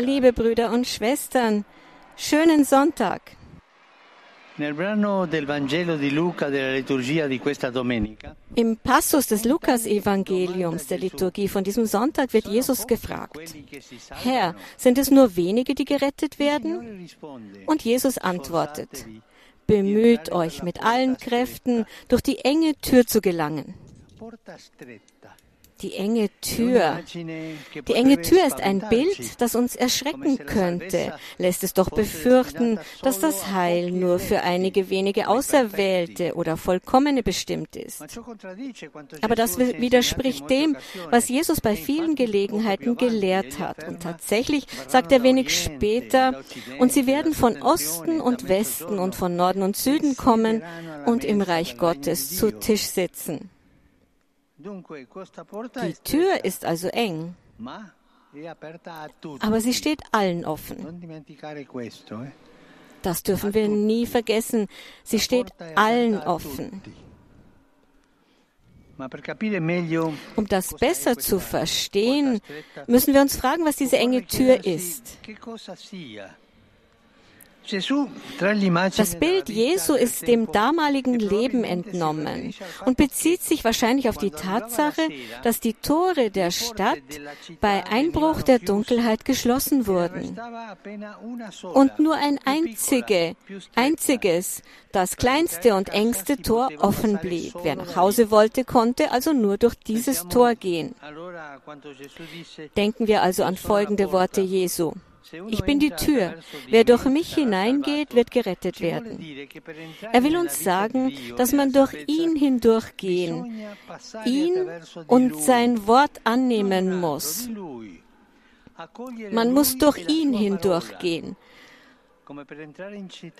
Liebe Brüder und Schwestern, schönen Sonntag. Im Passus des Lukas-Evangeliums der Liturgie von diesem Sonntag wird Jesus gefragt, Herr, sind es nur wenige, die gerettet werden? Und Jesus antwortet, Bemüht euch mit allen Kräften, durch die enge Tür zu gelangen. Die enge Tür. Die enge Tür ist ein Bild, das uns erschrecken könnte, lässt es doch befürchten, dass das Heil nur für einige wenige Auserwählte oder Vollkommene bestimmt ist. Aber das widerspricht dem, was Jesus bei vielen Gelegenheiten gelehrt hat. Und tatsächlich sagt er wenig später, und sie werden von Osten und Westen und von Norden und Süden kommen und im Reich Gottes zu Tisch sitzen. Die Tür ist also eng, aber sie steht allen offen. Eh? Das dürfen wir nie vergessen. Sie steht allen offen. Um das besser zu verstehen, müssen wir uns fragen, was diese enge Tür ist. Das Bild Jesu ist dem damaligen Leben entnommen und bezieht sich wahrscheinlich auf die Tatsache, dass die Tore der Stadt bei Einbruch der Dunkelheit geschlossen wurden und nur ein einzige, einziges, das kleinste und engste Tor offen blieb. Wer nach Hause wollte, konnte also nur durch dieses Tor gehen. Denken wir also an folgende Worte Jesu. Ich bin die Tür. Wer durch mich hineingeht, wird gerettet werden. Er will uns sagen, dass man durch ihn hindurchgehen, ihn und sein Wort annehmen muss. Man muss durch ihn hindurchgehen,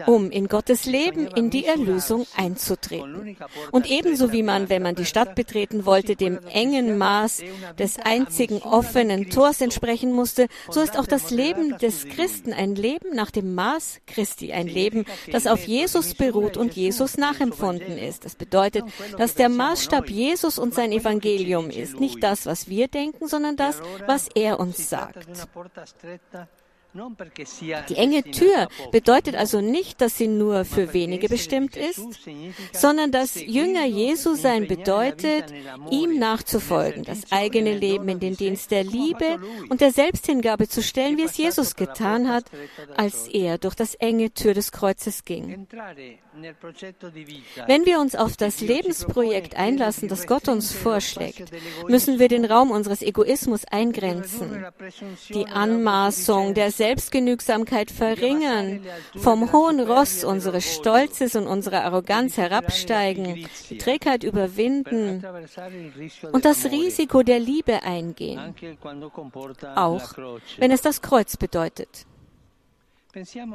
um in Gottes Leben in die Erlösung einzutreten. Und ebenso wie man, wenn man die Stadt betreten wollte, dem engen Maß des einzigen offenen Tors entsprechen musste, so ist auch das Leben des Christen ein Leben nach dem Maß Christi, ein Leben, das auf Jesus beruht und Jesus nachempfunden ist. Das bedeutet, dass der Maßstab Jesus und sein Evangelium ist, nicht das, was wir denken, sondern das, was er uns sagt. Die enge Tür bedeutet also nicht, dass sie nur für wenige bestimmt ist, sondern dass Jünger Jesu sein bedeutet, ihm nachzufolgen, das eigene Leben in den Dienst der Liebe und der Selbsthingabe zu stellen, wie es Jesus getan hat, als er durch das enge Tür des Kreuzes ging. Wenn wir uns auf das Lebensprojekt einlassen, das Gott uns vorschlägt, müssen wir den Raum unseres Egoismus eingrenzen, die Anmaßung der Selbstgenügsamkeit verringern, vom hohen Ross unseres Stolzes und unserer Arroganz herabsteigen, die Trägheit überwinden und das Risiko der Liebe eingehen, auch wenn es das Kreuz bedeutet. Denken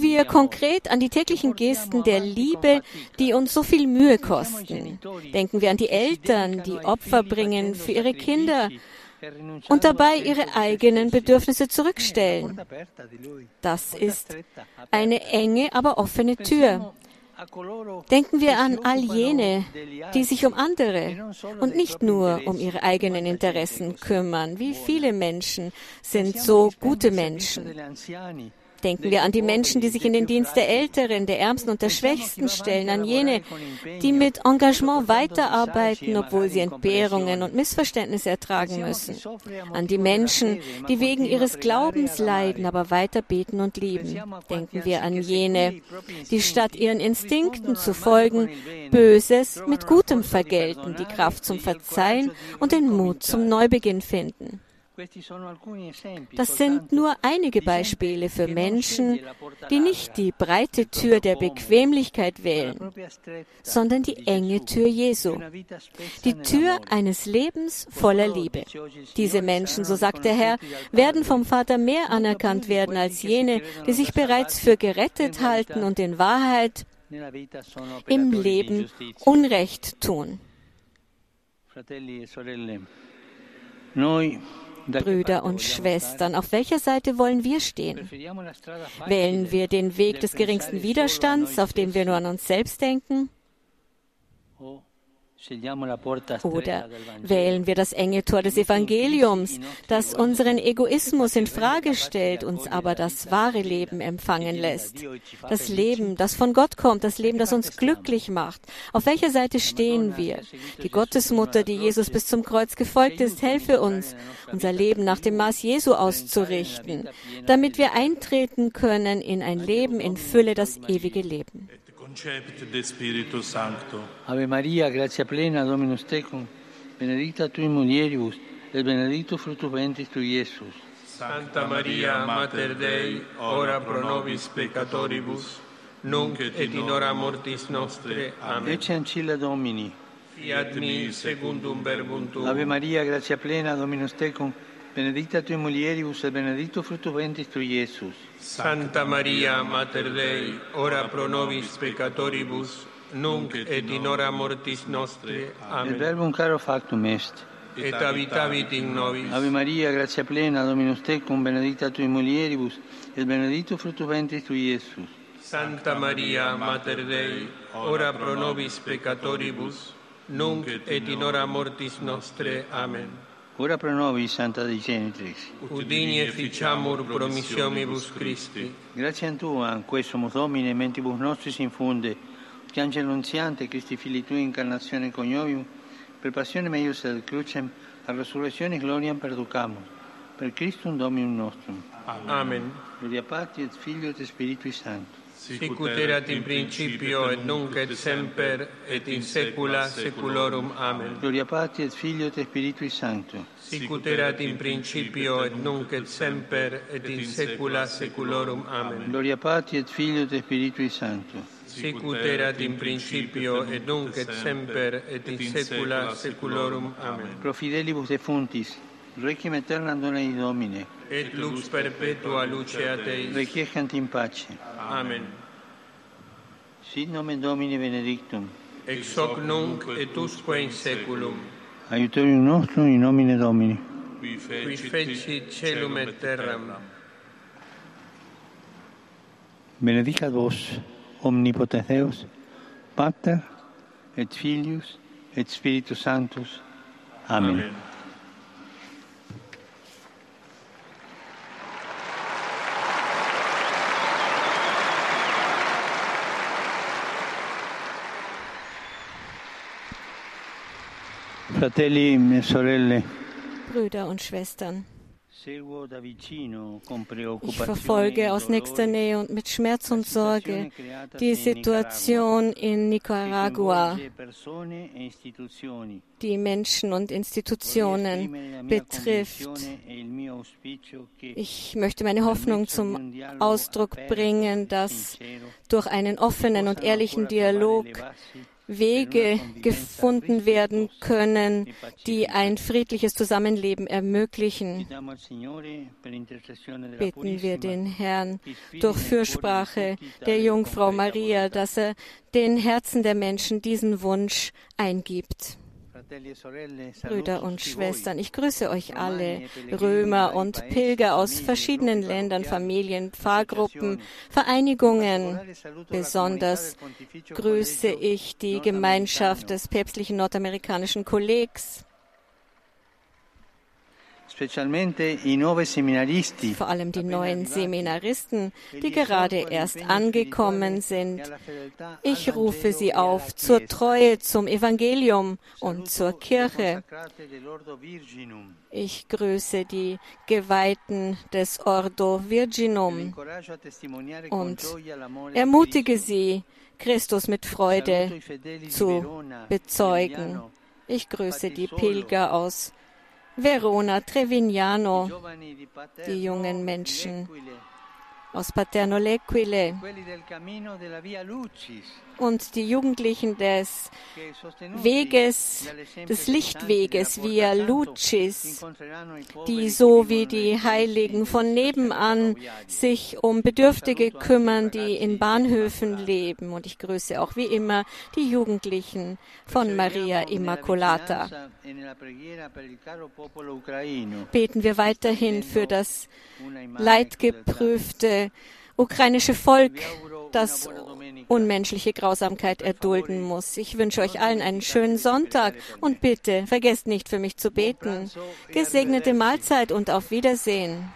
wir konkret an die täglichen Gesten der Liebe, die uns so viel Mühe kosten. Denken wir an die Eltern, die Opfer bringen für ihre Kinder und dabei ihre eigenen Bedürfnisse zurückstellen. Das ist eine enge, aber offene Tür. Denken wir an all jene, die sich um andere und nicht nur um ihre eigenen Interessen kümmern. Wie viele Menschen sind so gute Menschen? Denken wir an die Menschen, die sich in den Dienst der Älteren, der Ärmsten und der Schwächsten stellen, an jene, die mit Engagement weiterarbeiten, obwohl sie Entbehrungen und Missverständnisse ertragen müssen, an die Menschen, die wegen ihres Glaubens leiden, aber weiter beten und lieben. Denken wir an jene, die statt ihren Instinkten zu folgen, Böses mit Gutem vergelten, die Kraft zum Verzeihen und den Mut zum Neubeginn finden. Das sind nur einige Beispiele für Menschen, die nicht die breite Tür der Bequemlichkeit wählen, sondern die enge Tür Jesu, die Tür eines Lebens voller Liebe. Diese Menschen, so sagt der Herr, werden vom Vater mehr anerkannt werden als jene, die sich bereits für gerettet halten und in Wahrheit im Leben Unrecht tun. Brüder und Schwestern, auf welcher Seite wollen wir stehen? Wählen wir den Weg des geringsten Widerstands, auf dem wir nur an uns selbst denken? Oder wählen wir das enge Tor des Evangeliums, das unseren Egoismus in Frage stellt, uns aber das wahre Leben empfangen lässt? Das Leben, das von Gott kommt, das Leben, das uns glücklich macht. Auf welcher Seite stehen wir? Die Gottesmutter, die Jesus bis zum Kreuz gefolgt ist, helfe uns, unser Leben nach dem Maß Jesu auszurichten, damit wir eintreten können in ein Leben in Fülle, das ewige Leben. Concepit de Spiritu Sancto. Ave Maria, grazia plena, Dominus tecum, benedicta tui mulieribus, et benedictus fructus ventris tui, Iesus. Santa Maria, Mater Dei, ora pro nobis peccatoribus, nunc et in hora mortis nostre. Amen. Ecce ancilla Domini. Fiat mi secundum verbum tuum. Ave Maria, grazia plena, Dominus tecum, benedicta tu mulieribus et benedictus fructus ventris tui, Iesus. Santa Maria, Mater Dei, ora pro nobis peccatoribus, nunc et in hora mortis nostre. Amen. Et verbum caro factum est. Et habitavit in nobis. Ave Maria, gratia plena, Dominus tecum, benedicta tu mulieribus, et benedictus fructus ventris tui, Iesus. Santa Maria, Mater Dei, ora pro nobis peccatoribus, nunc et in hora mortis nostre. Amen. Ora pro nobis, Santa Dei Genitrix. Udini e ficiamur promissionibus Christi. Grazie a Tua, quesumus Domine, mentibus nostris infunde, che angelo annunziante, Christi Fili Tui, incarnazione coniovium, per passione meius et crucem, a resurrezione gloriam perducamus, per Christum Dominum nostrum. Amen. Gloria Patri et Filio et Spiritui Sancto. Sic ut erat in principio et nunc et semper et in saecula saeculorum. Amen. Gloria Patri et Filio et Spiritui Sancto. Sic ut erat in principio et nunc et semper et in saecula saeculorum. Amen. Gloria Patri et Filio et Spiritui Sancto. Sic ut erat in principio et nunc et semper et in saecula saeculorum. Amen. Pro fidelibus defuntis, requiem aeternam dona Domine, Et lux perpetua luceat eis. requiescant in pace. Amen. Sit nomen Domini benedictum. Ex hoc nunc et usque in saeculum. Aiuterium nostrum in nomine Domini. Qui feci celum et terram. Benedicat vos, omnipotens Deus, Pater et Filius et Spiritus Sanctus. Amen. Amen. Brüder und Schwestern, ich verfolge aus e nächster Nähe und mit Schmerz und Sorge die Situation in Nicaragua, e die Menschen und Institutionen betrifft. Ich möchte meine Hoffnung zum Ausdruck bringen, dass durch einen offenen und ehrlichen Dialog Wege gefunden werden können, die ein friedliches Zusammenleben ermöglichen. Beten wir den Herrn durch Fürsprache der Jungfrau Maria, dass er den Herzen der Menschen diesen Wunsch eingibt. Brüder und Schwestern, ich grüße euch alle, Römer und Pilger aus verschiedenen Ländern, Familien, Pfarrgruppen, Vereinigungen. Besonders grüße ich die Gemeinschaft des päpstlichen nordamerikanischen Kollegs, vor allem die neuen Seminaristen, die gerade erst angekommen sind. Ich rufe sie auf zur Treue zum Evangelium und zur Kirche. Ich grüße die Geweihten des Ordo Virginum und ermutige sie, Christus mit Freude zu bezeugen. Ich grüße die Pilger aus Verona, Trevignano, die jungen Menschen aus Paterno L'Equile und die Jugendlichen des Weges, des Lichtweges Via Lucis, die so wie die Heiligen von nebenan sich um Bedürftige kümmern, die in Bahnhöfen leben. Und ich grüße auch wie immer die Jugendlichen von Maria Immaculata. Beten wir weiterhin für das leidgeprüfte ukrainische Volk, das unmenschliche Grausamkeit erdulden muss. Ich wünsche euch allen einen schönen Sonntag und bitte vergesst nicht für mich zu beten. Gesegnete Mahlzeit und auf Wiedersehen.